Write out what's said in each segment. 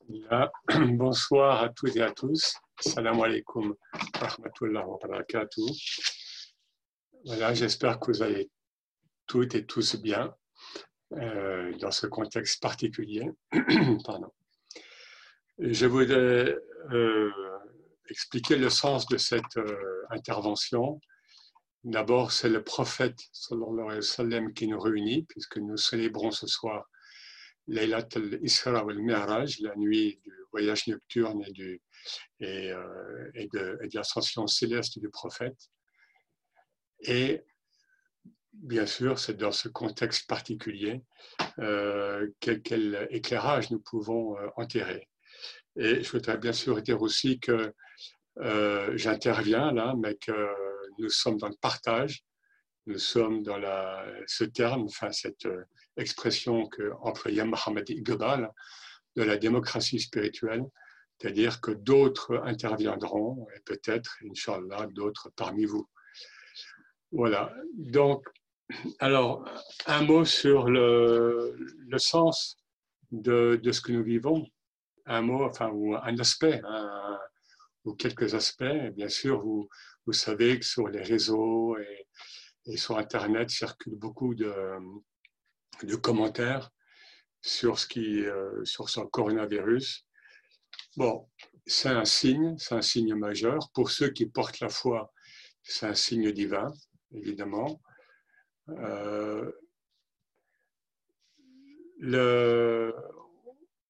Bonsoir à toutes et à tous. Salam alaikum rahmatullah wa barakatuh. Voilà, j'espère que vous allez toutes et tous bien euh, dans ce contexte particulier. Pardon. Je voudrais euh, expliquer le sens de cette euh, intervention. D'abord, c'est le prophète sallam qui nous réunit, puisque nous célébrons ce soir Laylat al-Isra la nuit du voyage nocturne euh, et de, l'ascension céleste du prophète. Et bien sûr, c'est dans ce contexte particulier euh, quel, éclairage nous pouvons euh, enterrer. Et je voudrais bien sûr dire aussi que euh, j'interviens là, mais que nous sommes dans le partage, nous sommes dans ce terme, enfin cette expression que employait Mohamed Iqbal de la démocratie spirituelle, c'est-à-dire que d'autres interviendront, et peut-être, Inch'Allah, d'autres parmi vous. Voilà. Donc, alors, un mot sur le, sens de, de, ce que nous vivons. Un mot, enfin, ou un aspect, ou quelques aspects. Bien sûr, vous, vous savez que sur les réseaux et, et sur Internet circulent beaucoup de, de commentaires sur ce qui, euh, sur coronavirus. Bon, c'est un signe, c'est un signe majeur. Pour ceux qui portent la foi, c'est un signe divin, évidemment. Euh,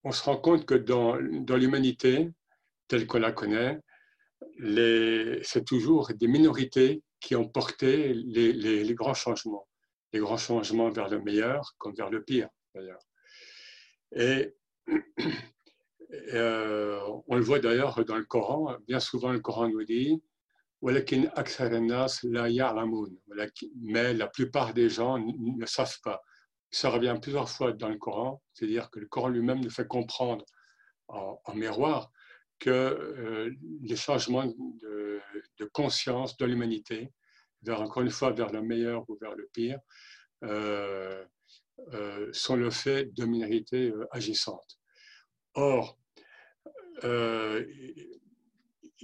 on se rend compte que dans, dans l'humanité, telle qu'on la connaît, c'est toujours des minorités qui ont porté les grands changements les grands changements vers le meilleur comme vers le pire, d'ailleurs. Et euh, on le voit d'ailleurs dans le Coran, bien souvent le Coran nous dit mais la plupart des gens ne savent pas. Ça revient plusieurs fois dans le Coran, c'est-à-dire que le Coran lui-même nous fait comprendre en, miroir que euh, les changements de conscience de l'humanité vers, encore une fois, vers le meilleur ou vers le pire, euh, euh, sont le fait de minorités euh, agissantes. Or, il,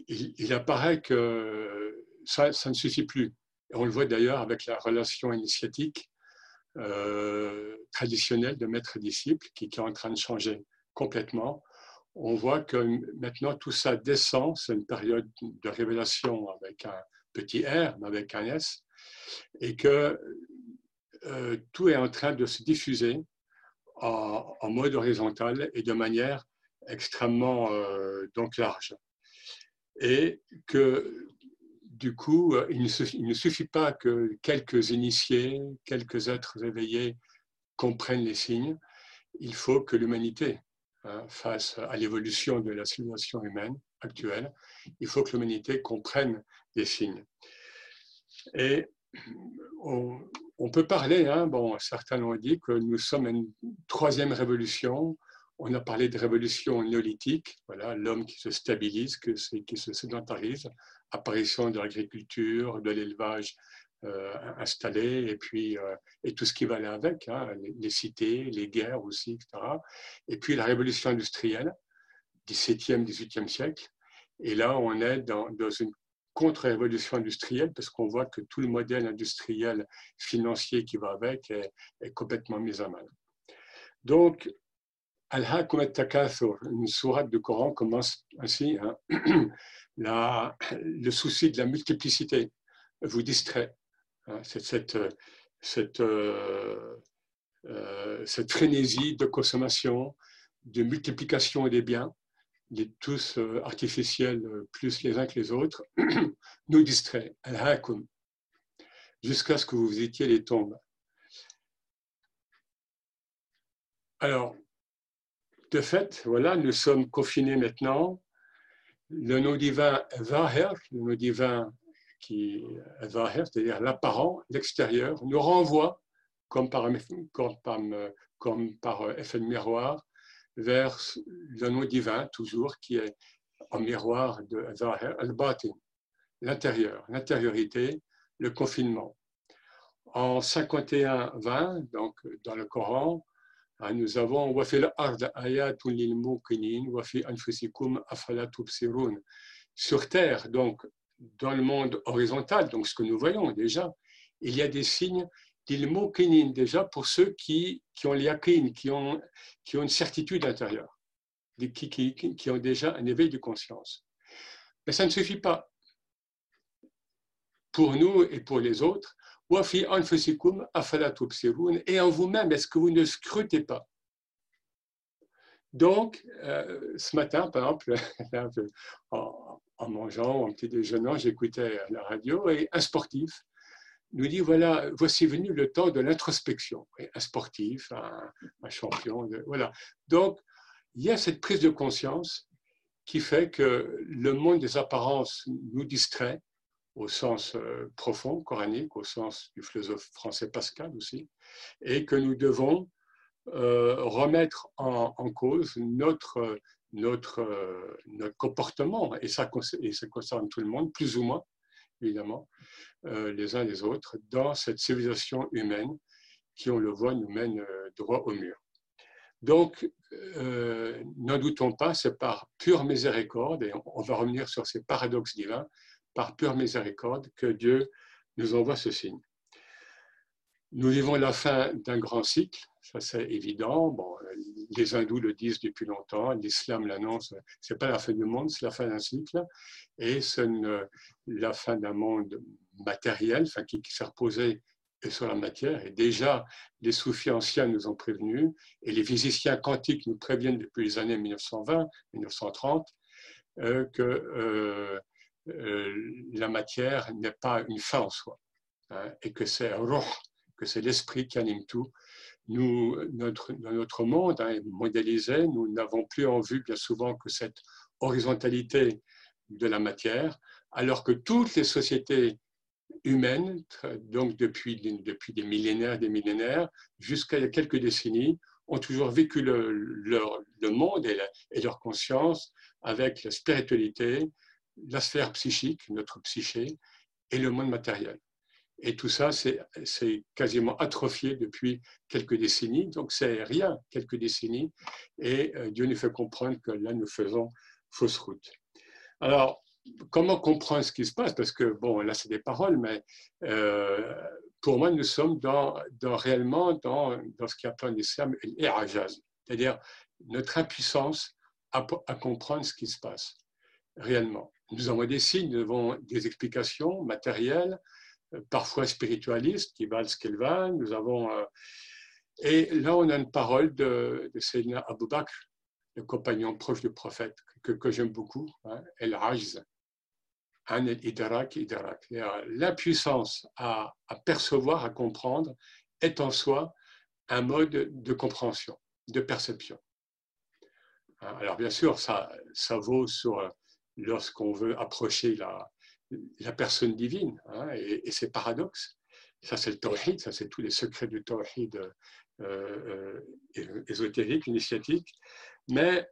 il, apparaît que ça, ça, ne suffit plus. on le voit d'ailleurs avec la relation initiatique euh, traditionnelle de maître-disciple qui, est en train de changer complètement. On voit que maintenant tout ça descend, c'est une période de révélation avec un, petit r, mais avec un S, et que euh, tout est en train de se diffuser en, mode horizontal et de manière extrêmement euh, donc large. Et que du coup, il ne, suffit, il ne, suffit, pas que quelques initiés, quelques êtres éveillés comprennent les signes, il faut que l'humanité, hein, face à l'évolution de la civilisation humaine actuelle, il faut que l'humanité comprenne des signes. Et on, peut parler, hein, bon, certains l'ont dit, que nous sommes une troisième révolution. On a parlé de révolution néolithique, voilà, l'homme qui se stabilise, qui se sédentarise, apparition de l'agriculture, de l'élevage euh, installé, et puis euh, et tout ce qui va aller avec, hein, les, les, cités, les guerres aussi, etc. Et puis la révolution industrielle, 17e, 18e siècle. Et là, on est dans, dans une contre-révolution industrielle parce qu'on voit que tout le modèle industriel financier qui va avec est, complètement mis à mal. Donc, Al-Hakum takathur une sourate du Coran commence ainsi hein, le souci de la multiplicité vous distrait. Hein, cette, cette, cette, euh, euh, cette frénésie de consommation, de multiplication des biens est tous euh, artificiels euh, plus les uns que les autres, nous distrait, jusqu'à ce que vous visitiez les tombes. Alors, de fait, voilà, nous sommes confinés maintenant. Le nom divin le nom divin qui c'est-à-dire l'apparent, l'extérieur, nous renvoie, comme par, comme par, comme par effet de miroir, vers le nom divin, toujours, qui est en miroir de al-batin, l'intérieur, l'intériorité, le confinement. En 51-20, donc dans le Coran, Hein, nous avons sur terre, donc dans le monde horizontal, donc ce que nous voyons déjà, il y a des signes d'ilmokinin déjà pour ceux qui, qui ont l'yakin, qui ont, qui ont une certitude intérieure, qui, qui, qui ont déjà un éveil de conscience. Mais ça ne suffit pas. Pour nous et pour les autres, et en vous-même, est-ce que vous ne scrutez pas? Donc, euh, ce matin, par exemple, en, en mangeant, en petit déjeunant, j'écoutais la radio et un sportif nous dit voilà, voici venu le temps de l'introspection. Un sportif, un, champion, voilà. Donc, il y a cette prise de conscience qui fait que le monde des apparences nous distrait au sens euh, profond, coranique, au sens du philosophe français Pascal aussi, et que nous devons euh, remettre en, cause notre, notre, euh, comportement, et ça concerne tout le monde, plus ou moins, évidemment, les uns les autres, dans cette civilisation humaine qui, on le voit, nous mène droit au mur. Donc, n'en doutons pas, c'est par pure miséricorde, et on va revenir sur ces paradoxes divins, par pure miséricorde que Dieu nous envoie ce signe. Nous vivons la fin d'un grand cycle, ça c'est évident. Bon, les hindous le disent depuis longtemps, l'islam l'annonce, c'est pas la fin du monde, c'est la fin d'un cycle, et c'est la fin d'un monde matériel, enfin, qui, s'est reposé sur la matière. Et déjà, les soufis anciens nous ont prévenus, et les physiciens quantiques nous préviennent depuis les années 1920, 1930, euh, que euh, euh, la matière n'est pas une fin en soi, hein, et que c'est roh, que c'est l'esprit qui anime tout. Nous, notre, notre monde hein, modélisé, nous n'avons plus en vue bien souvent que cette horizontalité de la matière, alors que toutes les sociétés humaines, donc depuis, depuis des millénaires des millénaires, jusqu'à quelques décennies, ont toujours vécu le, leur, le monde et, leur conscience avec la spiritualité, la sphère psychique, notre psyché, et le monde matériel. Et tout ça, c'est quasiment atrophié depuis quelques décennies. Donc, c'est rien, quelques décennies. Et euh, Dieu nous fait comprendre que là, nous faisons fausse route. Alors, comment comprendre ce qui se passe? Parce que, bon, là, c'est des paroles, mais euh, pour moi, nous sommes dans, dans réellement dans, dans, ce qui appelle en islam l'irajaz, c'est-à-dire notre impuissance à, à comprendre ce qui se passe réellement. Nous avons des signes, nous avons des explications matérielles, parfois spiritualistes, qui valent ce qu'elles valent. Nous avons, euh, et là, on a une parole de, de Sayyidina le compagnon proche du prophète, que, que j'aime beaucoup, hein, El Rajz, An El Idarak Idarak. L'impuissance à, à percevoir, à comprendre, est en soi un mode de compréhension, de perception. Hein, alors bien sûr, ça, ça vaut sur lorsqu'on veut approcher la, la personne divine hein, et, ses paradoxes. Ça, c'est le tawhid, ça, c'est tous les secrets du tawhid euh, euh, ésotérique, initiatique. Mais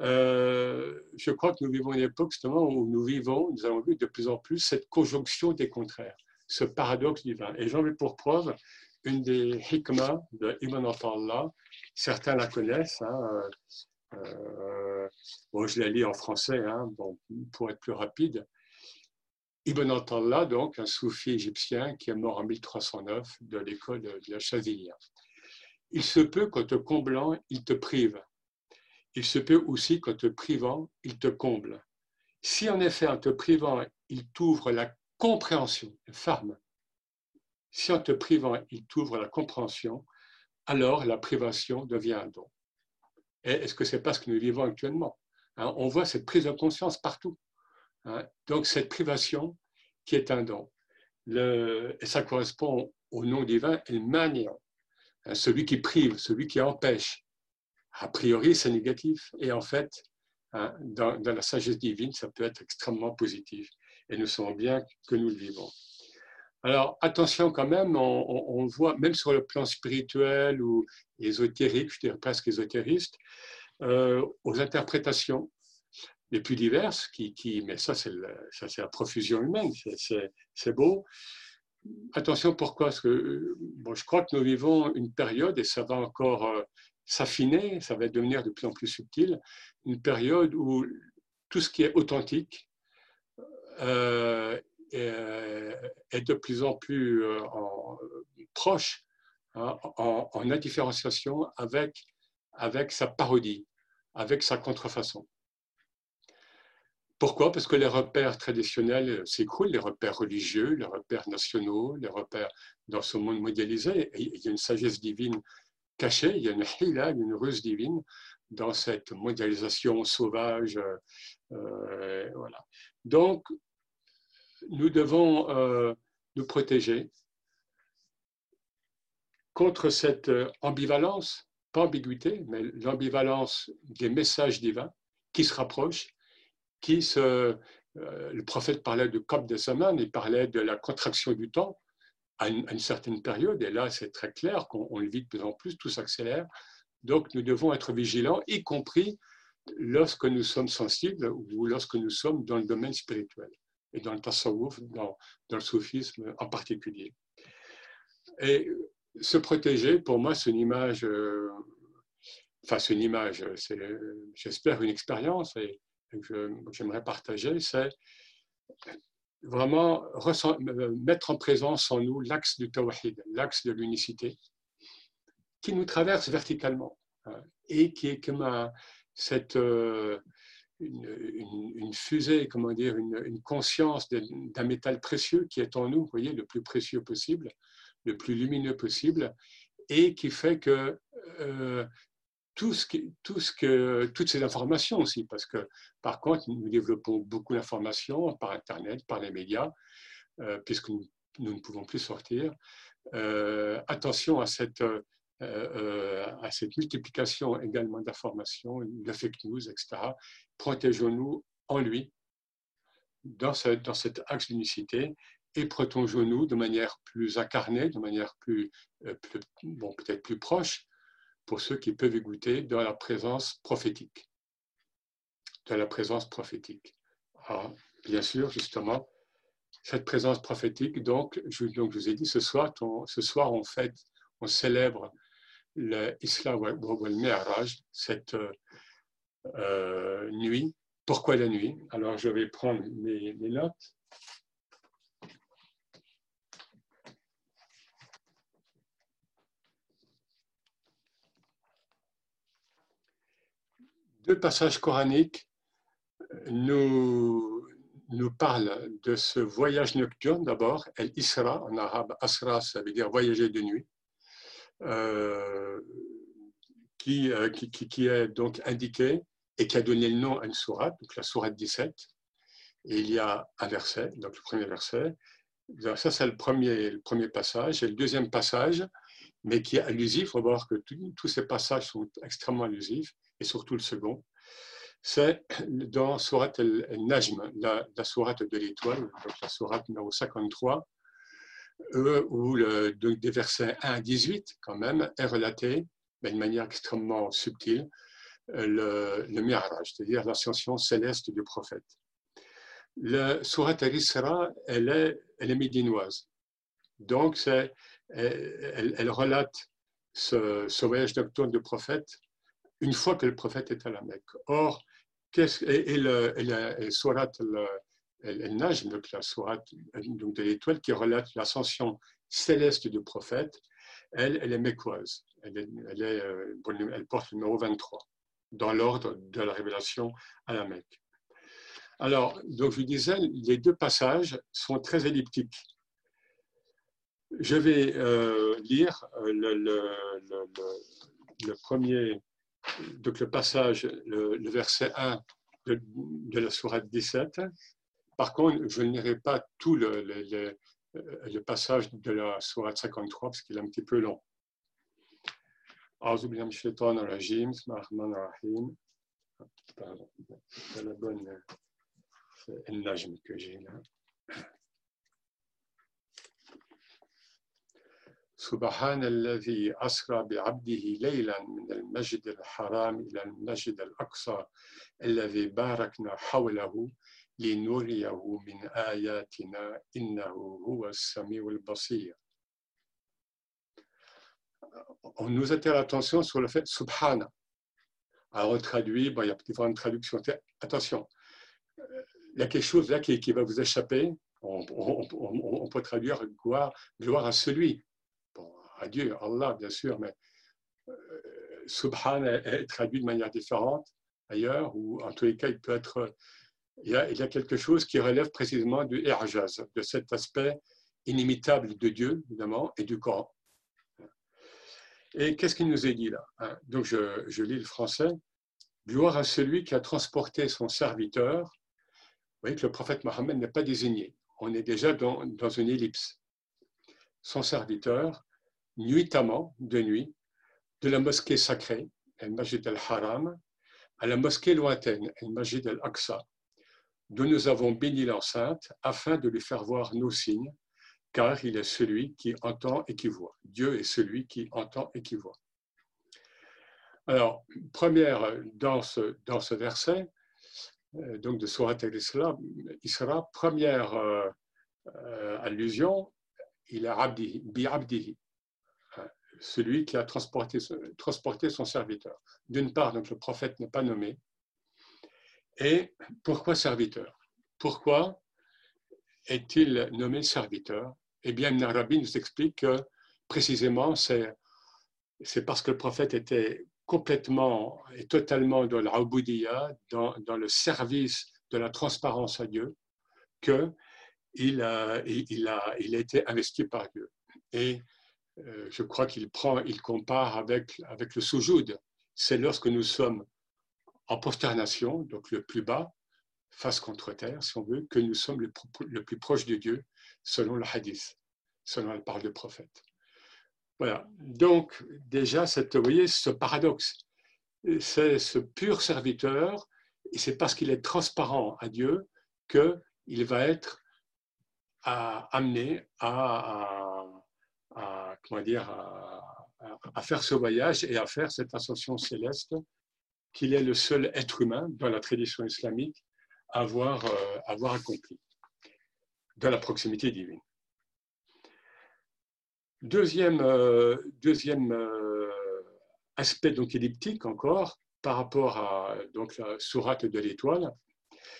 euh, je crois que nous vivons une époque justement où nous vivons, nous avons vu de plus en plus cette conjonction des contraires, ce paradoxe divin. Et j'en veux pour preuve une des hikmah de Ibn Allah, certains la connaissent, hein, euh, bon, je l'ai lu en français, hein, pour être plus rapide. Ibn Atallah, donc un soufi égyptien qui est mort en 1309 de l'école de la Chaziliya. Il se peut qu'en te comblant, il te prive. Il se peut aussi qu'en te privant, il te comble. Si en effet en te privant, il t'ouvre la compréhension, ferme. Si en te privant, il t'ouvre la compréhension, alors la privation devient un don. Est-ce que c'est pas ce que nous vivons actuellement? Hein? On voit cette prise de conscience partout. Hein? Donc cette privation qui est un don. Et ça correspond au nom divin, el maniant, hein? celui qui prive, celui qui empêche. A priori, c'est négatif. Et en fait, dans, dans, la sagesse divine, ça peut être extrêmement positif. Et nous savons bien que nous le vivons. Alors attention quand même, on, voit même sur le plan spirituel ou ésotérique, je dirais presque ésotériste, euh, aux interprétations les plus diverses, qui, mais ça c'est la profusion humaine, c'est beau. Attention pourquoi? Parce que bon, je crois que nous vivons une période, et ça va encore euh, s'affiner, ça va devenir de plus en plus subtil, une période où tout ce qui est authentique euh, est, de plus en plus euh, proche, hein, en, en, indifférenciation avec, avec sa parodie, avec sa contrefaçon. Pourquoi? Parce que les repères traditionnels s'écroulent, les repères religieux, les repères nationaux, les repères dans ce monde mondialisé. il y a une sagesse divine cachée, il y a une hila, une ruse divine dans cette mondialisation sauvage. Euh, voilà. Donc, nous devons euh, nous protéger contre cette ambivalence, pas ambiguïté, mais l'ambivalence des messages divins qui se rapprochent qui euh, le prophète parlait de Cop de semaine, il parlait de la contraction du temps à une, certaine période, et là c'est très clair qu'on le vit de plus en plus, tout s'accélère. Donc nous devons être vigilants, y compris lorsque nous sommes sensibles ou lorsque nous sommes dans le domaine spirituel et dans le tasawwuf, dans, dans le soufisme en particulier. Et se protéger, pour moi, c'est une image, euh, enfin c'est une image, c'est, j'espère, une expérience, et que j'aimerais partager, c'est vraiment mettre en présence en nous l'axe du tawhid, l'axe de l'unicité, qui nous traverse verticalement hein, et qui est comme cette, euh, une, fusée, comment dire, une, conscience d'un métal précieux qui est en nous, vous voyez, le plus précieux possible, le plus lumineux possible, et qui fait que euh, tout ce ce que, toutes ces informations aussi, parce que par contre, nous développons beaucoup d'informations par Internet, par les médias, euh, puisque nous, ne pouvons plus sortir. Euh, attention à cette, euh, à cette multiplication également d'informations, de fake news, etc. Protégeons-nous en lui, dans, dans cet axe d'unicité, et protégeons-nous de manière plus incarnée, de manière plus bon, peut-être plus proche, pour ceux qui peuvent y goûter dans la présence prophétique. De la présence prophétique. Alors, bien sûr, justement, cette présence prophétique, donc je, donc, je vous ai dit, ce soir, ce soir on fête, on célèbre l'Islam ou le Mi'raj, cette euh, nuit. Pourquoi la nuit? Alors, je vais prendre mes notes. Deux passages coraniques nous, nous parlent de ce voyage nocturne d'abord, El Isra, en arabe, Asra, ça veut dire voyager de nuit, euh, qui, euh, qui, qui, est donc indiqué et qui a donné le nom à une sourate, donc la sourate 17. Et il y a un verset, donc le premier verset. Ça, c'est le premier, le premier passage. Et le deuxième passage, mais qui est allusif, il faut voir que tous ces passages sont extrêmement allusifs et surtout le second, c'est dans Surat al-Najm, la, la sourate de l'étoile, donc la sourate numéro 53, euh, où le, des versets 1 à 18, quand même, est relaté d'une manière extrêmement subtile euh, le, le c'est-à-dire l'ascension céleste du prophète. La sourate al-Isra, elle est, médinoise. Donc, elle, relate ce voyage nocturne du prophète une fois que le prophète est à la Mecque. Or, qu'est-ce, et, et, et la sourate el-Najm, donc la sourate donc de l'étoile qui relate l'ascension céleste du prophète, elle, elle est mécoise. Elle, est, euh, elle porte le numéro 23 dans l'ordre de la révélation à la Mecque. Alors, donc je disais, les deux passages sont très elliptiques. Je vais euh, lire euh, le, premier donc le passage, le, verset 1 de, la sourate 17. Par contre, je n'irai pas tout le, le, passage de la sourate 53 parce qu'il est un petit peu long. Pardon, c'est la bonne c'est que j'ai là. سبحان الذي أسرى بعبده ليلا من المسجد الحرام إلى المسجد الأقصى الذي باركنا حوله لنريه من آياتنا إنه هو السميع البصير on nous attire l'attention sur le fait subhana. Alors on traduit, bon, il y a différentes traductions. Attention, il y a quelque chose là qui, va vous échapper. On, peut traduire gloire, gloire à celui, bon, à Dieu, Allah bien sûr, mais euh, Subhan est, traduit de manière différente ailleurs, ou en tous les cas, il peut être. Il y, a, quelque chose qui relève précisément du Irjaz, de cet aspect inimitable de Dieu, évidemment, et du Coran. Et qu'est-ce qu'il nous est dit là hein? Donc je, lis le français. Gloire à celui qui a transporté son serviteur. Vous voyez que le prophète Mohammed n'est pas désigné. On est déjà dans une ellipse. Son serviteur, nuitamment, de nuit, de la mosquée sacrée, al-Majid al-Haram, à la mosquée lointaine, al-Majid al-Aqsa, dont nous avons béni l'enceinte afin de lui faire voir nos signes car il est celui qui entend et qui voit. Dieu est celui qui entend et qui voit. Alors, première, dans ce, dans ce verset, euh, donc de Surat al-Isra, Isra, première euh, euh, allusion, il est abdihi, bi abdihi, celui qui a transporté, son serviteur. D'une part, donc le prophète n'est pas nommé. Et pourquoi serviteur? Pourquoi est-il nommé serviteur? Eh bien, Ibn Arabi nous explique que précisément, c'est, parce que le prophète était complètement et totalement dans l'Auboudiya, dans, dans le service de la transparence à Dieu, qu'il il a, il, a, a été investi par Dieu. Et je crois qu'il prend, il compare avec, avec le soujoud. C'est lorsque nous sommes en prosternation, donc le plus bas, face contre terre, si on veut, que nous sommes le, le plus proche de Dieu selon le hadith, selon la parole du prophète. Voilà. Donc, déjà, cette, vous voyez, ce paradoxe, c'est ce pur serviteur, et c'est parce qu'il est transparent à Dieu qu'il va être amené à, comment dire, à, faire ce voyage et à faire cette ascension céleste, qu'il est le seul être humain dans la tradition islamique à avoir, euh, accompli de la proximité divine. Deuxième, euh, deuxième euh, aspect donc elliptique encore par rapport à donc, la sourate de l'étoile,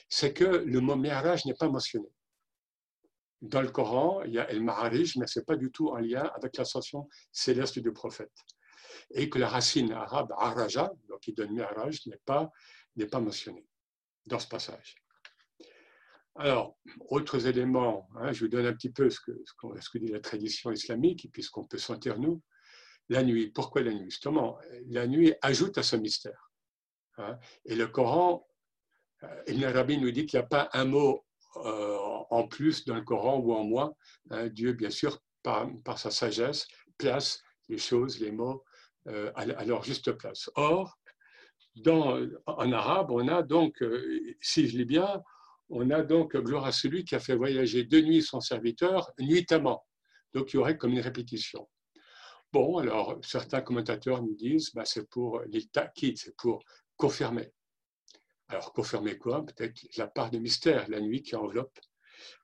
c'est que le mot Mi'raj n'est pas mentionné. Dans le Coran, il y a El Ma'arij, mais ce n'est pas du tout en lien avec l'ascension céleste du prophète. Et que la racine arabe Araja, donc qui donne Mi'raj, n'est pas, n'est pas mentionnée dans ce passage. Alors, autres éléments, hein, je vous donne un petit peu ce que, ce, que dit la tradition islamique, puisqu'on peut sentir nous. La nuit, pourquoi la nuit? Justement, la nuit ajoute à ce mystère. Hein. et le Coran, euh, Ibn Arabi nous dit qu'il n'y a pas un mot euh, en plus dans le Coran ou en moins. Hein. Dieu, bien sûr, par, sa sagesse, place les choses, les mots euh, à, leur juste place. Or, en arabe, on a donc, si je lis bien, on a donc gloire à celui qui a fait voyager de nuit son serviteur nuitamment. Donc il y aurait comme une répétition. Bon, alors certains commentateurs nous disent bah, c'est pour l'île c'est pour confirmer. Alors confirmer quoi? Peut-être la part de mystère, la nuit qui enveloppe,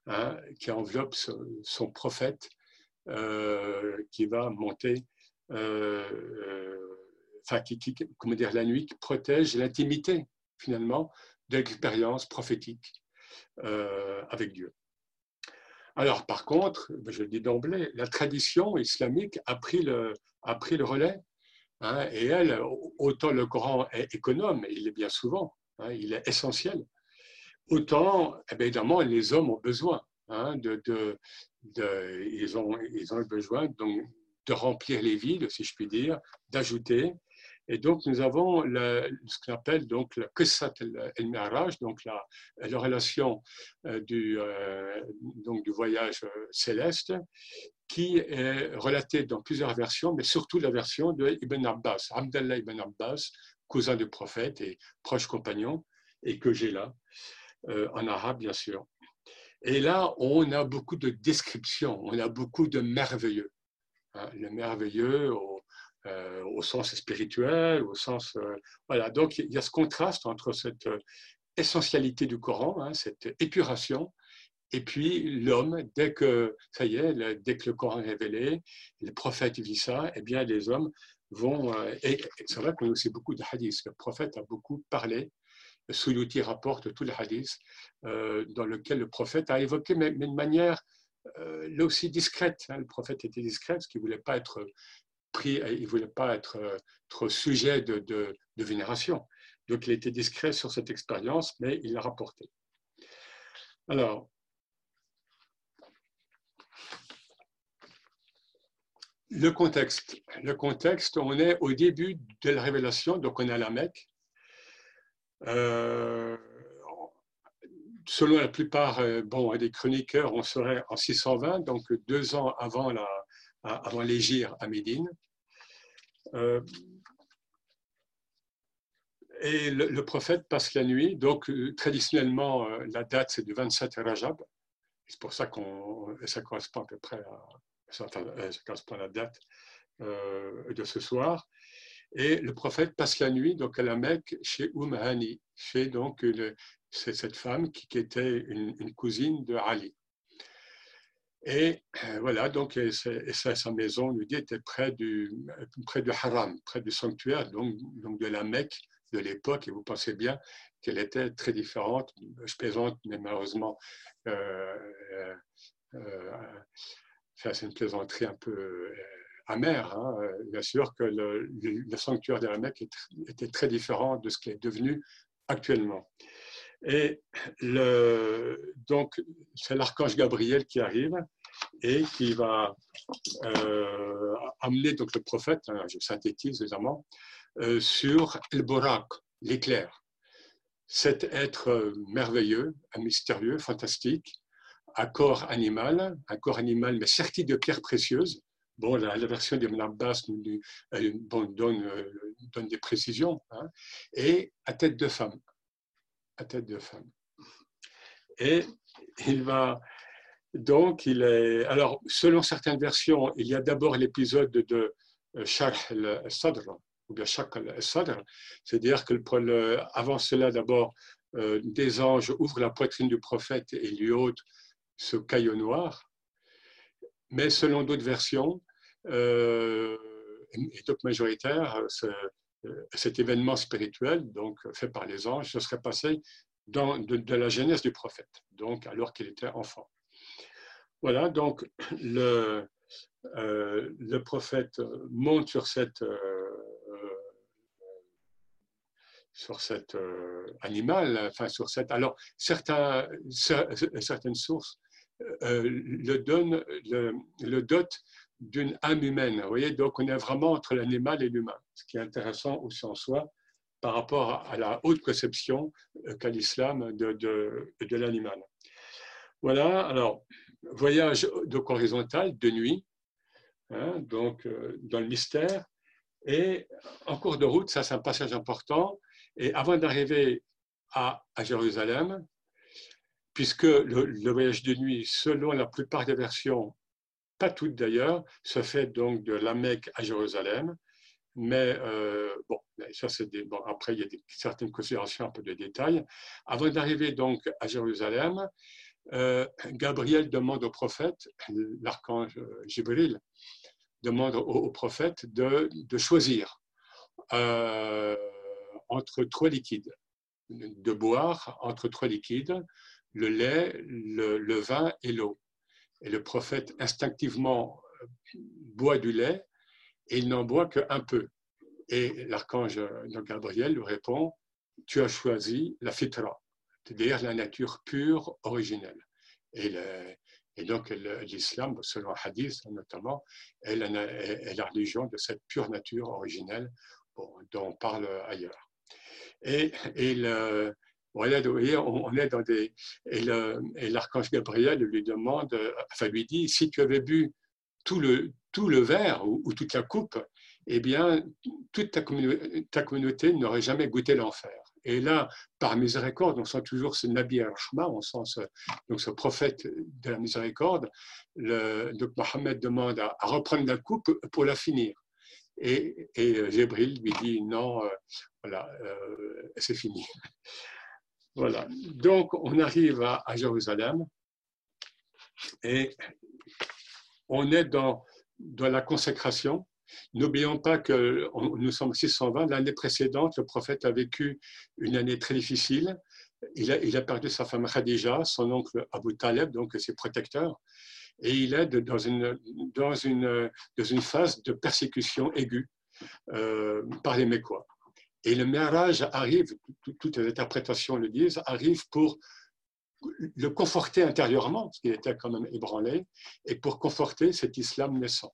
hein, qui enveloppe son, prophète euh, qui va monter, euh, enfin, qui, comment dire, la nuit qui protège l'intimité finalement de l'expérience prophétique euh, avec Dieu. Alors, par contre, je le dis d'emblée, la tradition islamique a pris le, a pris le relais. Hein, et elle, autant le Coran est économe, il est bien souvent, hein, il est essentiel, autant, eh évidemment, les hommes ont besoin hein, de, ils, ont, ils ont besoin donc, de remplir les vides, si je puis dire, d'ajouter, et donc, nous avons ce qu'on appelle donc le Qissat el-Mi'raj, donc la, la, relation euh, du, euh, donc du voyage euh, céleste, qui est relatée dans plusieurs versions, mais surtout la version de Ibn Abbas, Abdallah Ibn Abbas, cousin du prophète et proche compagnon, et que j'ai là, en arabe bien sûr. Et là, on a beaucoup de descriptions, on a beaucoup de merveilleux. Hein, le merveilleux euh, au sens spirituel, au sens... Euh, voilà, donc il y a ce contraste entre cette euh, essentialité du Coran, hein, cette épuration, Et puis l'homme, dès que ça y est, dès que le Coran est révélé, le prophète vit ça, eh bien les hommes vont. Euh, et c'est vrai qu'on a aussi beaucoup de hadiths. Le prophète a beaucoup parlé. Suyuti rapporte tous les hadiths euh, dans lesquels le prophète a évoqué, mais, de manière euh, là aussi discrète. Hein. Le prophète était discret parce qu'il ne voulait pas être pris, il voulait pas être trop sujet de, de, vénération. Donc il était discret sur cette expérience, mais il l'a rapporté. Alors, Le contexte. Le contexte, on est au début de la révélation, donc on est à la Mecque. Euh, selon la plupart euh, bon, des chroniqueurs, on serait en 620, donc deux ans avant, la, avant l'égir à Médine. Euh, et le, prophète passe la nuit, donc traditionnellement, la date c'est du 27 Rajab. C'est pour ça qu'on ça correspond à peu près à, ça, correspond à la date de ce soir. Et le prophète passe la nuit donc à la Mecque chez Umm Hani, chez donc c'est cette femme qui, était une, cousine de Ali. Et euh, voilà, donc et sa maison, lui dit, était près du, près du haram, près du sanctuaire, donc, donc de la Mecque de l'époque. Et vous pensez bien qu'elle était très différente. Je plaisante, mais malheureusement, euh, c'est une plaisanterie un peu euh, amère. Hein. Bien sûr que le, sanctuaire de la Mecque était très différent de ce qui est devenu actuellement. Et donc, c'est l'archange Gabriel qui arrive et qui va euh, amener donc, le prophète, hein, je synthétise évidemment, euh, sur El Borak, l'éclair. Cet être merveilleux, mystérieux, fantastique, un corps animal, un corps animal mais serti de pierres précieuses. Bon, la, version de nous, euh, donne, euh, donne, des précisions. Hein, et à tête de femme. À tête de femme. Et il va. Donc, il est. Alors, selon certaines versions, il y a d'abord l'épisode de Sharh al-Sadr, ou bien Shak al-Sadr, c'est-à-dire que le, avant cela, d'abord, euh, des anges ouvrent la poitrine du prophète et lui ôtent ce caillou noir. Mais selon d'autres versions, euh, et d'autres majoritaires, euh, cet événement spirituel, donc fait par les anges, se serait passé dans, de, la jeunesse du prophète, donc alors qu'il était enfant. Voilà, donc le, euh, le prophète monte sur cette, sur cet animal, enfin sur cette. Alors, certaines sources euh, le, donne, le, le dote d'une âme humaine. Vous voyez, donc on est vraiment entre l'animal et l'humain, ce qui est intéressant aussi en soi par rapport à la haute conception euh, qu'a l'islam de, de, l'animal. Voilà, alors, voyage donc horizontal de nuit, hein, donc euh, dans le mystère, et en cours de route, ça c'est un passage important, et avant d'arriver à, à Jérusalem, puisque le, voyage de nuit, selon la plupart des versions, pas toutes d'ailleurs, se fait donc de la Mecque à Jérusalem. Mais euh, bon, ça c'est bon, après il y a certaines considérations un peu de détails. Avant d'arriver donc à Jérusalem, euh, Gabriel demande au prophète, l'archange Jibril demande au, prophète de, de choisir euh, entre trois liquides, de boire entre trois liquides, le lait, le, vin et l'eau. Et le prophète instinctivement euh, boit du lait et il n'en boit qu'un peu. Et l'archange Gabriel lui répond, tu as choisi la fitra, c'est-à-dire la nature pure, originelle. Et, donc l'islam, selon hadith notamment, est la, religion de cette pure nature originelle dont on parle ailleurs. Et, et vous voyez, on, est dans des. Et l'archange Gabriel lui demande, enfin lui dit, si tu avais bu tout le, tout le verre ou, toute la coupe, eh bien, toute ta, ta communauté n'aurait jamais goûté l'enfer. Et là, par miséricorde, on sent toujours ce Nabi al-Rahma, on sent ce, donc ce prophète de la miséricorde. Donc Mohammed demande à, reprendre la coupe pour la finir. Et, et lui dit non, euh, voilà, euh, c'est fini. Voilà. Donc, on arrive à, Jérusalem. Et on est dans, la consécration. N'oublions pas que nous sommes 620. L'année précédente, le prophète a vécu une année très difficile. Il a, perdu sa femme Khadija, son oncle Abu Taleb, donc ses protecteurs et il est dans une phase de persécution aiguë euh, par les Mécois. Et le Mi'raj arrive, toutes les interprétations le disent, arrive pour le conforter intérieurement, parce qu'il était quand même ébranlé, et pour conforter cet islam naissant.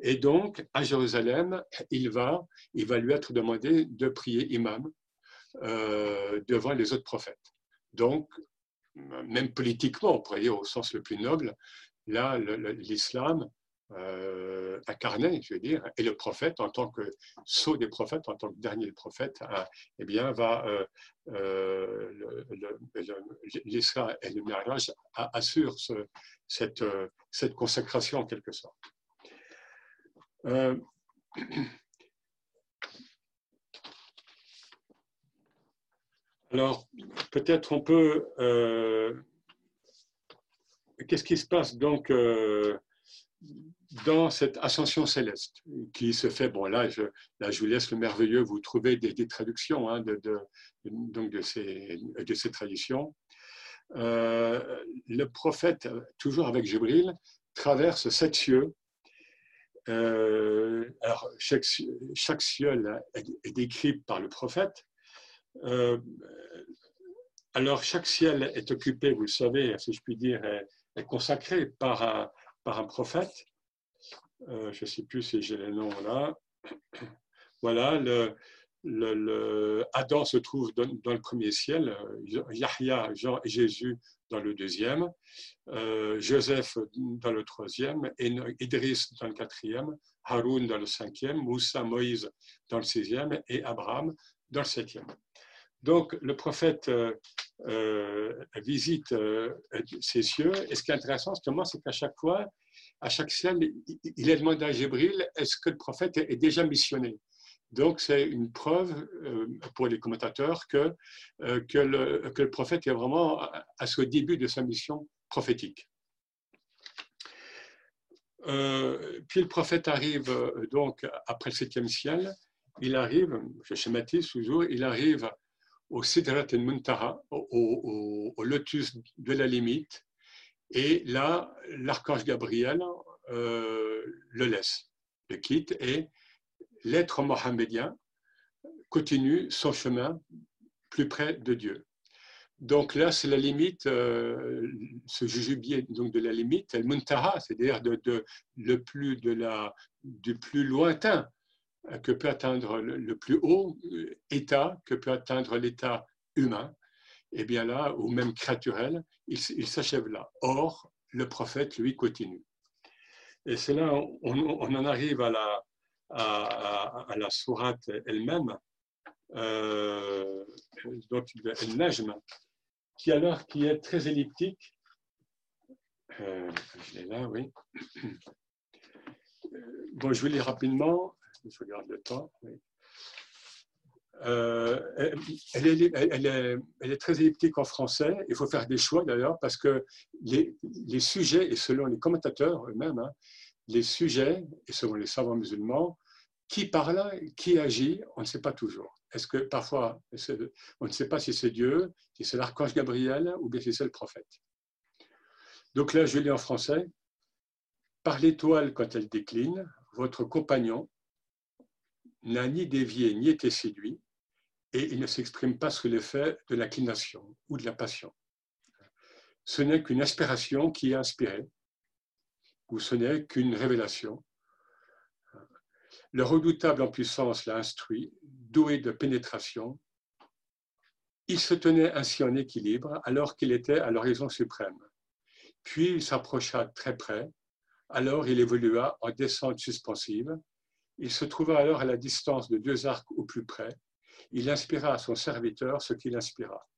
Et donc, à Jérusalem, il va, il va lui être demandé de prier imam euh, devant les autres prophètes. Donc, même politiquement, on pourrait dire au sens le plus noble, là, l'islam euh, incarné, je veux dire, et le prophète, en tant que sceau des prophètes, en tant que dernier prophète, hein, eh bien, va, euh, euh, et le mariage assurent cette, cette consécration en quelque sorte. alors, peut-être on peut qu'est-ce qui se passe donc euh, dans cette ascension céleste qui se fait Bon, là je, là, vous laisse le merveilleux, vous trouvez des, traductions hein, de, donc de, ces, de ces traditions. Euh, le prophète, toujours avec Jibril, traverse sept cieux. Euh, alors, chaque, chaque ciel est, décrit par le prophète. alors, chaque ciel est occupé, vous le savez, si je puis dire, est consacré par un, par un prophète. Euh, je ne sais plus si j'ai les noms là. Voilà, le, Adam se trouve dans, le premier ciel, Yahya, Jean et Jésus dans le deuxième, euh, Joseph dans le troisième, Idris dans le quatrième, Haroun dans le cinquième, Moussa, Moïse dans le sixième et Abraham dans le septième. Donc, le prophète euh, euh, visite euh, ces cieux. Et ce qui est intéressant, c'est qu'à chaque fois, à chaque scène, il est demandé à Gébril est-ce que le prophète est déjà missionné? Donc, c'est une preuve pour les commentateurs que, le, que, le, prophète est vraiment à ce début de sa mission prophétique. puis le prophète arrive donc après le septième ciel, il arrive, je schématise toujours, il arrive au Sidrat al-Muntaha, au, lotus de la limite. Et là, l'archange Gabriel euh, le laisse, le quitte, et l'être mohammedien continue son chemin plus près de Dieu. Donc là, c'est la limite, euh, ce jujubier donc de la limite, el muntaha, c'est-à-dire de, le plus de la, du plus lointain que peut atteindre le, plus haut état que peut atteindre l'état humain, eh bien là, ou même créaturel, il, s'achève là. Or, le prophète, lui, continue. Et c'est là, on, en arrive à la, sourate elle-même, euh, donc El-Najm, qui alors qui est très elliptique. Euh, je l'ai là, oui. Bon, je vais lire rapidement je regarde le temps. Euh, elle, est, très elliptique en français. Il faut faire des choix d'ailleurs parce que les, les, sujets, et selon les commentateurs eux-mêmes, hein, les sujets, et selon les savants musulmans, qui parle, qui agit, on ne sait pas toujours. Est-ce que parfois, on ne sait pas si c'est Dieu, si c'est l'archange Gabriel ou bien si c'est le prophète. Donc là, je lis en français. Par l'étoile quand elle décline, votre compagnon, n'a ni dévié ni été séduit, et il ne s'exprime pas sous l'effet de l'inclination ou de la passion. Ce n'est qu'une inspiration qui est inspirée, ou ce n'est qu'une révélation. Le redoutable en puissance l'a instruit, doué de pénétration. Il se tenait ainsi en équilibre alors qu'il était à l'horizon suprême. Puis il s'approcha très près, alors il évolua en descente suspensive, il se trouva alors à la distance de deux arcs au plus près. Il inspira à son serviteur ce qu'il inspira.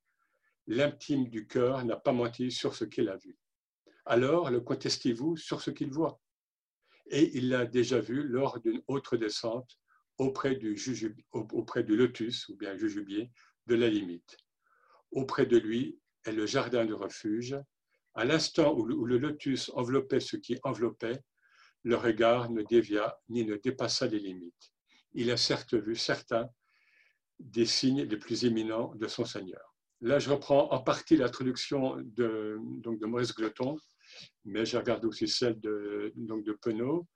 L'intime du cœur n'a pas menti sur ce qu'il a vu. Alors le contestez-vous sur ce qu'il voit? Et il l'a déjà vu lors d'une autre descente auprès du, auprès du lotus, ou bien jujubier, de la limite. Auprès de lui est le jardin de refuge, À l'instant où le lotus enveloppait ce qui enveloppait, le regard ne dévia ni ne dépassa les limites. Il a certes vu certains des signes les plus éminents de son Seigneur. Là, je reprends en partie l'introduction de, donc de Maurice Gloton, mais je regarde aussi celle de, donc de Penaud.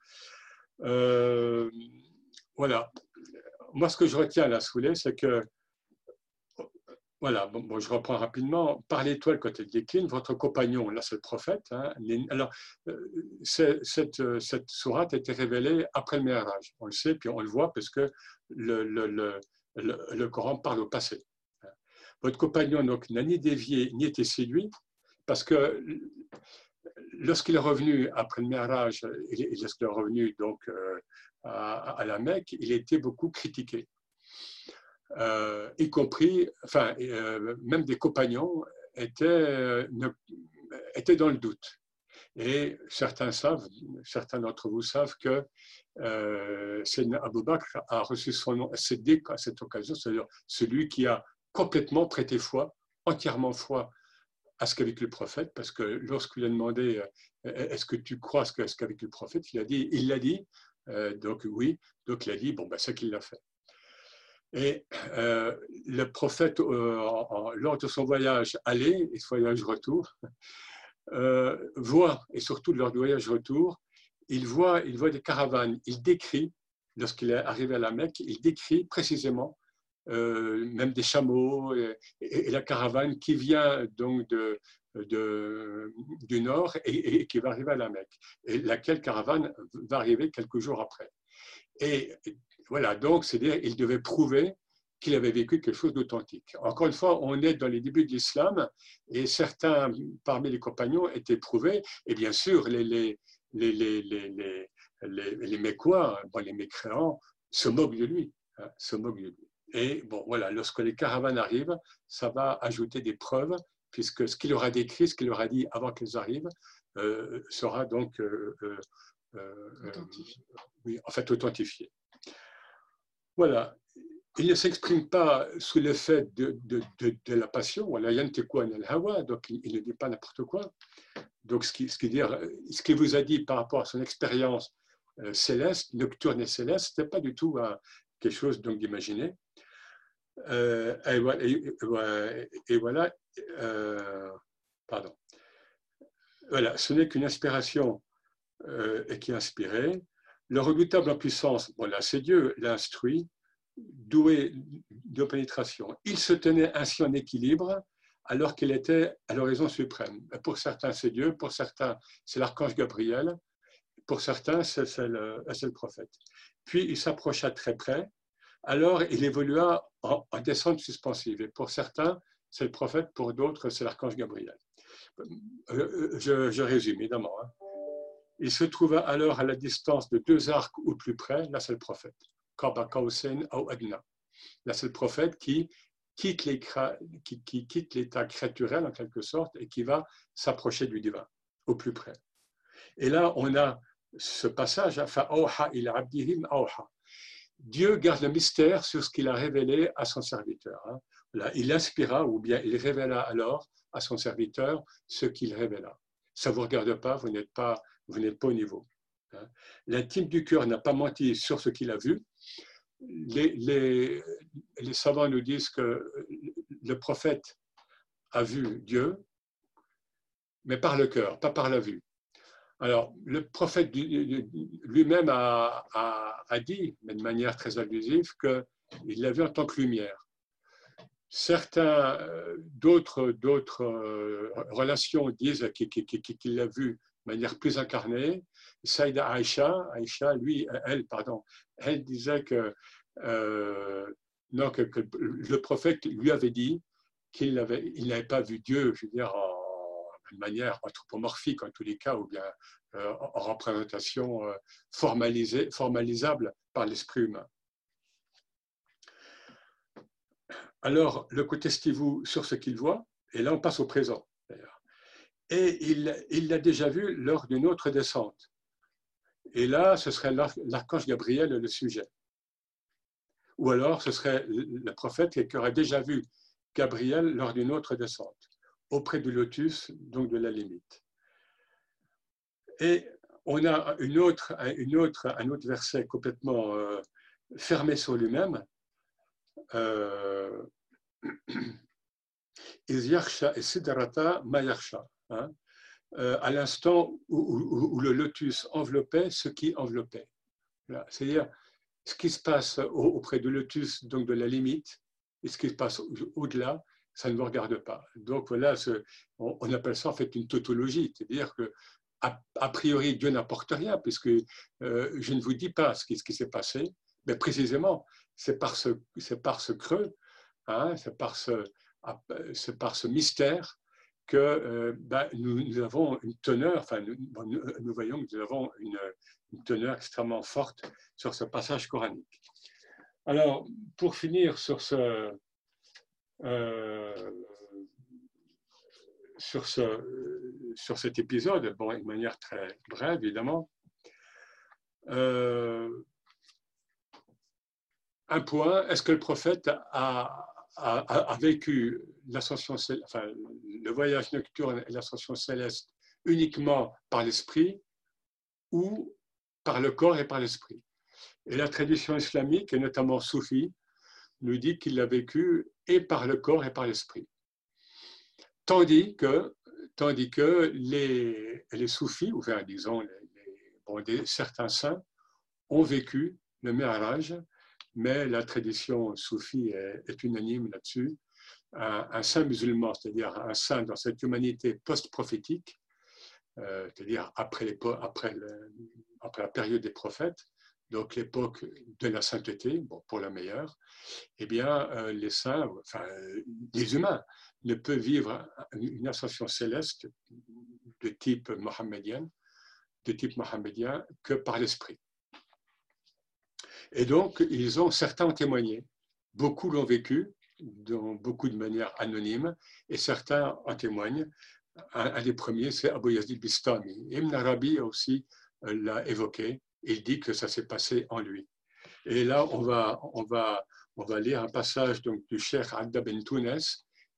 Euh, voilà. Moi, ce que je retiens là, Soulet, c'est que voilà, bon, je reprends rapidement. Par l'étoile, quand elle décline, votre compagnon, là c'est le prophète. Hein, alors, euh, cette, euh, cette sourate a été révélée après le Mi'raj. On le sait, puis on le voit parce que le, le, le Coran parle au passé. Votre compagnon donc n'a ni dévié ni été séduit parce que lorsqu'il est revenu après le Mi'raj, et lorsqu'il est revenu donc euh, à, la Mecque, il était beaucoup critiqué. Euh, y compris, enfin, euh, même des compagnons étaient, étaient dans le doute. Et certains savent, certains d'entre vous savent que euh, Abou Bakr a reçu son nom à cette occasion, c'est-à-dire celui qui a complètement prêté foi, entièrement foi à ce qu'a vécu le prophète, parce que lorsqu'il a demandé est-ce que tu crois ce qu'a vécu le prophète, il a dit, il l'a dit, donc oui, donc il a dit, bon, ben, c'est qu'il l'a fait. Et euh, le prophète, euh, lors de son voyage aller et son voyage retour, euh, voit, et surtout lors du voyage retour, il voit, il voit des caravanes. Il décrit, lorsqu'il est arrivé à la Mecque, il décrit précisément même des chameaux et, la caravane qui vient donc de, du nord et, et, qui va arriver à la Mecque, et laquelle caravane va arriver quelques jours après. Et voilà, donc, c'est-à-dire il devait prouver qu'il avait vécu quelque chose d'authentique. Encore une fois, on est dans les débuts de l'islam et certains parmi les compagnons étaient prouvés. Et bien sûr, les, les, les, les, les, les Mécois, les mécréants, se moquent de lui. Hein, se moquent de lui. Et bon, voilà, lorsque les caravanes arrivent, ça va ajouter des preuves, puisque ce qu'il aura décrit, ce qu'il aura dit avant qu'elles arrivent, euh, sera donc euh, euh, oui, en fait authentifié. Voilà. Il ne s'exprime pas sous l'effet de, la passion, donc il ne dit pas n'importe quoi. Donc, ce qui, qu'il vous a dit par rapport à son expérience euh, céleste, nocturne et céleste, ce n'était pas du tout euh, quelque chose d'imaginer. Euh, et, voilà, pardon. Voilà, ce n'est qu'une inspiration et qui est inspirée. Le redoutable en puissance, bon c'est Dieu, l'instruit, doué de pénétration. Il se tenait ainsi en équilibre alors qu'il était à l'horizon suprême. Pour certains, c'est Dieu, pour certains, c'est l'archange Gabriel, pour certains, c'est le, prophète. Puis il s'approcha très près, alors il évolua en, descente suspensive. Et pour certains, c'est le prophète, pour d'autres, c'est l'archange Gabriel. Euh, je, je résume, évidemment. Hein. Il se trouva alors à la distance de deux arcs ou plus près, là c'est le prophète. Là c'est le prophète qui quitte l'état créaturel en quelque sorte et qui va s'approcher du divin au plus près. Et là on a ce passage, Dieu garde le mystère sur ce qu'il a révélé à son serviteur. Hein. Là, il inspira ou bien il révéla alors à son serviteur ce qu'il révéla. Ça ne vous regarde pas, vous n'êtes pas vous n'êtes pas au niveau. Hein. L'intime du cœur n'a pas menti sur ce qu'il a vu. Les, savants nous disent que le prophète a vu Dieu, mais par le cœur, pas par la vue. Alors, le prophète lui-même a, dit, mais de manière très allusive, qu'il l'a vu en tant que lumière. Certains, euh, d'autres, euh, relations disent qu'il l'a vu de manière plus incarnée. Saïda Aïcha, Aïcha, lui, elle, pardon, elle disait que, que, le prophète lui avait dit qu'il n'avait pas vu Dieu, je veux dire, en, de manière anthropomorphique en tous les cas, ou bien euh, en représentation euh, formalisée, formalisable par l'esprit humain. Alors, le côté Stivou sur ce qu'il voit, et là on passe au présent et il l'a déjà vu lors d'une autre descente. Et là, ce serait l'archange Gabriel le sujet. Ou alors, ce serait le prophète qui aurait déjà vu Gabriel lors d'une autre descente. auprès du lotus, donc de la limite. Et on a une autre, une autre, un autre verset complètement euh, fermé sur lui-même. Euh. Hein, euh, à l'instant où, le lotus enveloppait ce qui enveloppait. C'est-à-dire ce qui se passe auprès du lotus, donc de la limite, et ce qui se passe au-delà, ça ne vous regarde pas. Donc voilà, on, appelle ça en fait une tautologie, c'est-à-dire que a, priori Dieu n'apporte rien, puisque euh, je ne vous dis pas ce qui, s'est passé, mais précisément, c'est par, ce, creux, hein, c'est par, ce, par ce mystère que euh, ben, nous, avons une teneur, enfin, nous, voyons que nous avons une, teneur extrêmement forte sur ce passage coranique. Alors, pour finir sur ce, euh, sur, ce, sur cet épisode, bon, de manière très brève évidemment, euh, un point, est-ce que le prophète a, a, vécu l'ascension, enfin, le voyage nocturne et l'ascension céleste uniquement par l'esprit ou par le corps et par l'esprit Et la tradition islamique, et notamment soufie, nous dit qu'il l'a vécu et par le corps et par l'esprit. Tandis que, tandis que les, les soufis, ou enfin, disons, certains saints, ont vécu le Mi'raj, mais la tradition soufie est, unanime là-dessus. Un, saint musulman, c'est-à-dire un saint dans cette humanité post-prophétique, euh, c'est-à-dire après, après, après la période des prophètes, donc l'époque de la sainteté, bon, pour la meilleure, eh bien, euh, les saints, enfin, les humains, ne peuvent vivre une ascension céleste de type mohammedien, de type mohammedien que par l'esprit. Et donc, ils ont, certains témoigné, beaucoup l'ont vécu, dans beaucoup de manière anonyme, et certains en témoignent. Un, des premiers, c'est Abu Yazid Bistami. Ibn Arabi aussi euh, l'a évoqué, il dit que ça s'est passé en lui. Et là, on va, on va, on va lire un passage donc, du Cheikh Adda Ben Tounes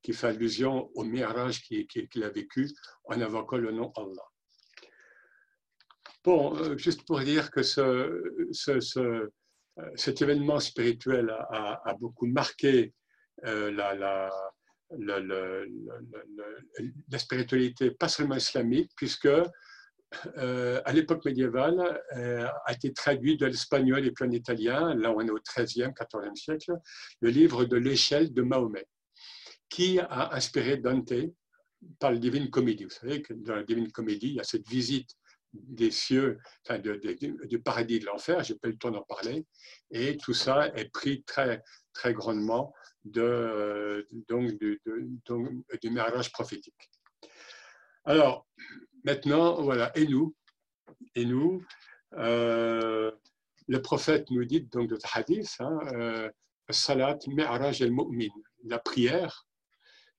qui fait allusion au mirage qu'il a vécu en invoquant le nom Allah. Bon, euh, juste pour dire que ce, ce, cet événement spirituel a, beaucoup marqué euh, la, la, la, la, spiritualité, pas seulement islamique, puisque euh, à l'époque médiévale, euh, a été traduit de l'espagnol et puis en italien, là on est au XIIIe, XIVe siècle, le livre de l'échelle de Mahomet, qui a inspiré Dante par la Divine Comédie. Vous savez que dans la Divine Comédie, il y a cette visite des cieux, enfin du paradis de l'enfer, j'ai pas eu le temps d'en parler, et tout ça est pris très, très grandement de, donc, du, du prophétique. Alors, Maintenant, voilà, et nous, et nous, euh, le prophète nous dit donc de hadith, hein, euh, salat mi'raj al-mu'min, la prière,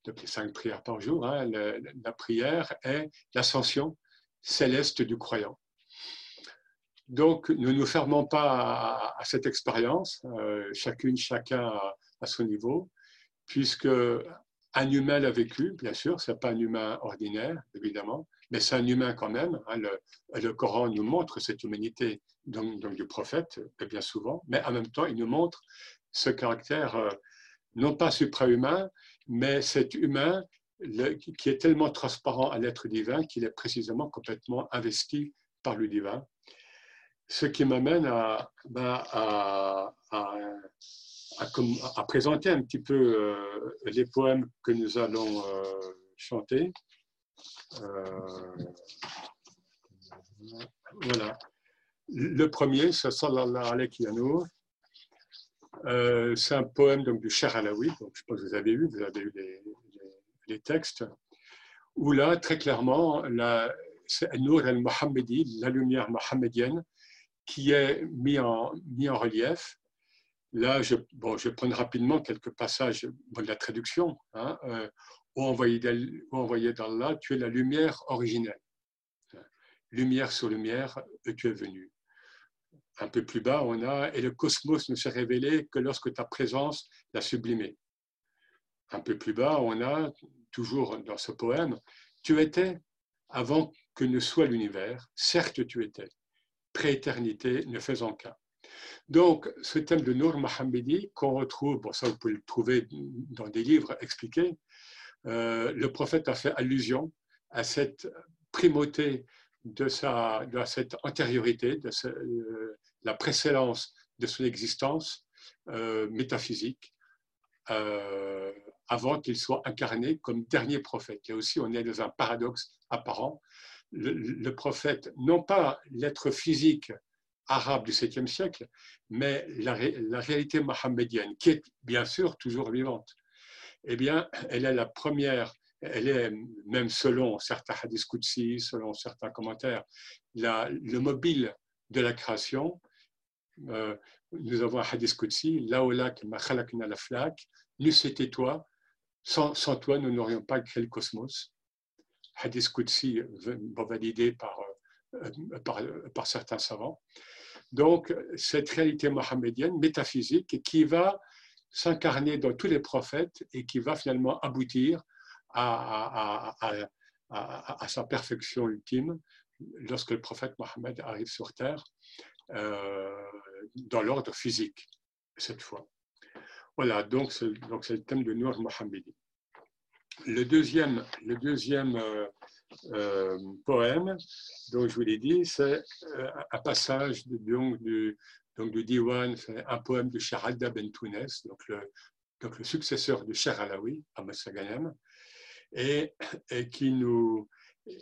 donc les cinq prières par jour, hein, la prière est l'ascension céleste du croyant. Donc, ne nous fermons pas à, cette expérience, euh, chacune, chacun à, son niveau, puisque un humain l'a vécu, bien sûr, ce n'est pas un humain ordinaire, évidemment, mais c'est un humain quand même. Hein, le, Coran nous montre cette humanité donc, du prophète, bien souvent, mais en même temps, il nous montre ce caractère, euh, non pas suprahumain, mais cet humain qui est tellement transparent à l'être divin qu'il est précisément complètement investi par le divin. Ce qui m'amène à, ben, présenter un petit peu euh, les poèmes que nous allons euh, chanter. Euh, voilà. Le premier, c'est Sallallahu alayhi C'est un poème donc, du Cher Alaoui, donc je pense que vous avez eu, vous avez eu les, les, textes, où là, très clairement, c'est Nour al-Mohammedi, la lumière mohammedienne, qui est mis en, relief. Là, je, bon, je rapidement quelques passages de la traduction. Hein, euh, ô envoyé d'Allah, tu es la lumière originelle. Lumière sur lumière, tu es venu. Un peu plus bas, on a Et le cosmos ne s'est révélé que lorsque ta présence l'a sublimé. un peu plus bas, on a toujours dans ce poème, tu étais avant que ne soit l'univers, certes tu étais, prééternité ne faisant qu'un. Donc, ce thème de Nour Mohammedi, qu'on retrouve, bon, ça vous pouvez le trouver dans des livres expliqués, euh, le prophète a fait allusion à cette primauté de, sa, de cette antériorité, de euh, la précédence de son existence euh, métaphysique, avant qu'il soit incarné comme dernier prophète. Et aussi, on est dans un paradoxe apparent. Le, prophète, non pas l'être physique arabe du 7e siècle, mais la, réalité mohammedienne, qui est bien sûr toujours vivante, eh bien, elle est la première, elle est même selon certains hadiths Qudsi, selon certains commentaires, le mobile de la création. Euh, nous avons un hadith Qudsi, Laolak ma khalakna la flak, n'eût été toi, sans, toi, nous n'aurions pas créé le cosmos. Hadith Qudsi validé par, euh, par, par certains savants. Donc, cette réalité mohammedienne, métaphysique, qui va s'incarner dans tous les prophètes et qui va finalement aboutir à, sa perfection ultime lorsque le prophète Mohammed arrive sur terre euh, dans l'ordre physique, cette fois. Voilà, donc c'est le thème de Nour Mohammedi. Le deuxième, le deuxième euh, euh, poème dont je vous l'ai dit, c'est un passage donc, du, donc de Diwan, c'est un poème de Alda Ben Tounes, donc le, donc le successeur de Cher Alaoui, Massaganem, et, qui nous,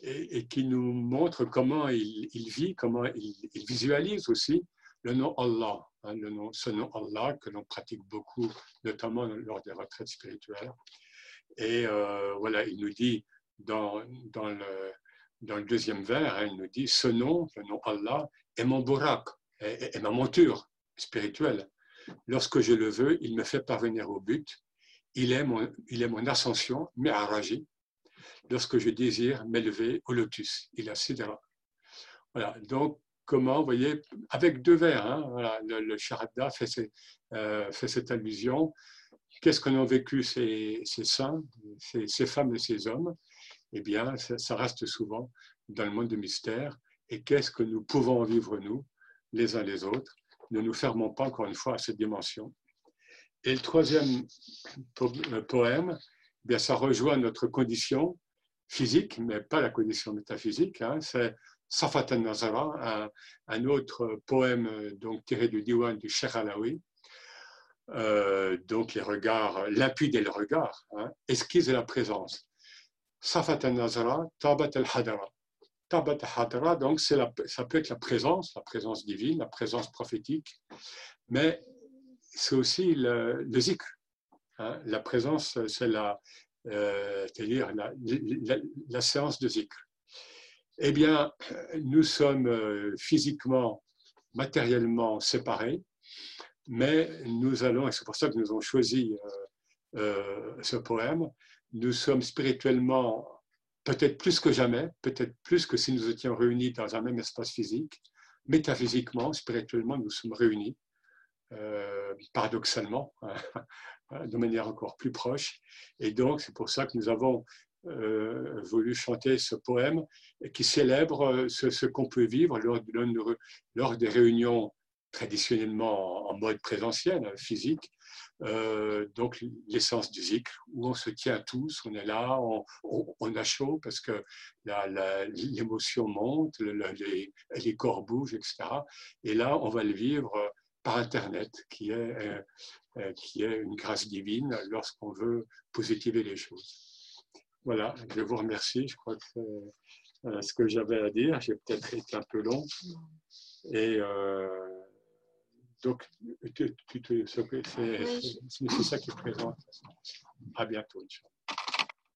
et, qui nous montre comment il, vit, comment il, visualise aussi le nom Allah, hein, le nom, ce nom Allah que l'on pratique beaucoup, notamment lors des retraites spirituelles. Et euh, voilà, il nous dit dans, dans, le, dans le deuxième vers, hein, il nous dit ce nom, le nom Allah, est mon burak, et, ma monture spirituelle. Lorsque je le veux, il me fait parvenir au but. Il est mon, il est mon ascension, mi'araji. Lorsque je désire m'élever au lotus, il a. Voilà, donc comment, vous voyez, avec deux vers, hein, le, le Sharada fait, euh, cette allusion. Qu'est-ce qu'on a vécu ces, saints, ces, femmes et ces hommes? Eh bien, ça, reste souvent dans le monde de mystère. Et qu'est-ce que nous pouvons vivre, nous, les uns les autres? Ne nous fermons pas encore une fois à cette dimension. Et le troisième euh, poème, eh bien, ça rejoint notre condition physique, mais pas la condition métaphysique. Hein. C'est Safat al-Nazara, un, autre poème donc, tiré du diwan du Sheikh Alaoui. Euh, donc les regards limpides et le regard, hein, esquisse la présence. Safat al-Nazara, Tabat al-Hadara. Tabat Hadra, donc la, ça peut être la présence, la présence divine, la présence prophétique, mais c'est aussi le, le zikr. Hein. La présence, c'est la, euh, dire la, la, séance de zikr. Eh bien, nous sommes euh, physiquement, matériellement séparés, mais nous allons, et c'est pour ça que nous avons choisi euh, ce poème, nous sommes spirituellement peut-être plus que jamais, peut-être plus que si nous étions réunis dans un même espace physique, métaphysiquement, spirituellement, nous sommes réunis, euh, paradoxalement, de manière encore plus proche. Et donc, c'est pour ça que nous avons euh, voulu chanter ce poème qui célèbre euh, ce, qu'on peut vivre lors, lors, des réunions traditionnellement en mode présentiel, physique, euh, donc l'essence du zikr, où on se tient tous, on est là, on, a chaud parce que l'émotion monte, les, corps bougent, etc. Et là, on va le vivre par Internet, qui est, euh, euh, qui est une grâce divine lorsqu'on veut positiver les choses. Voilà, je vous remercie. Je crois que c'est ce que j'avais à dire. J'ai peut-être été un peu long. Et donc, c'est ça qui est présent. À bientôt, Inch'Allah.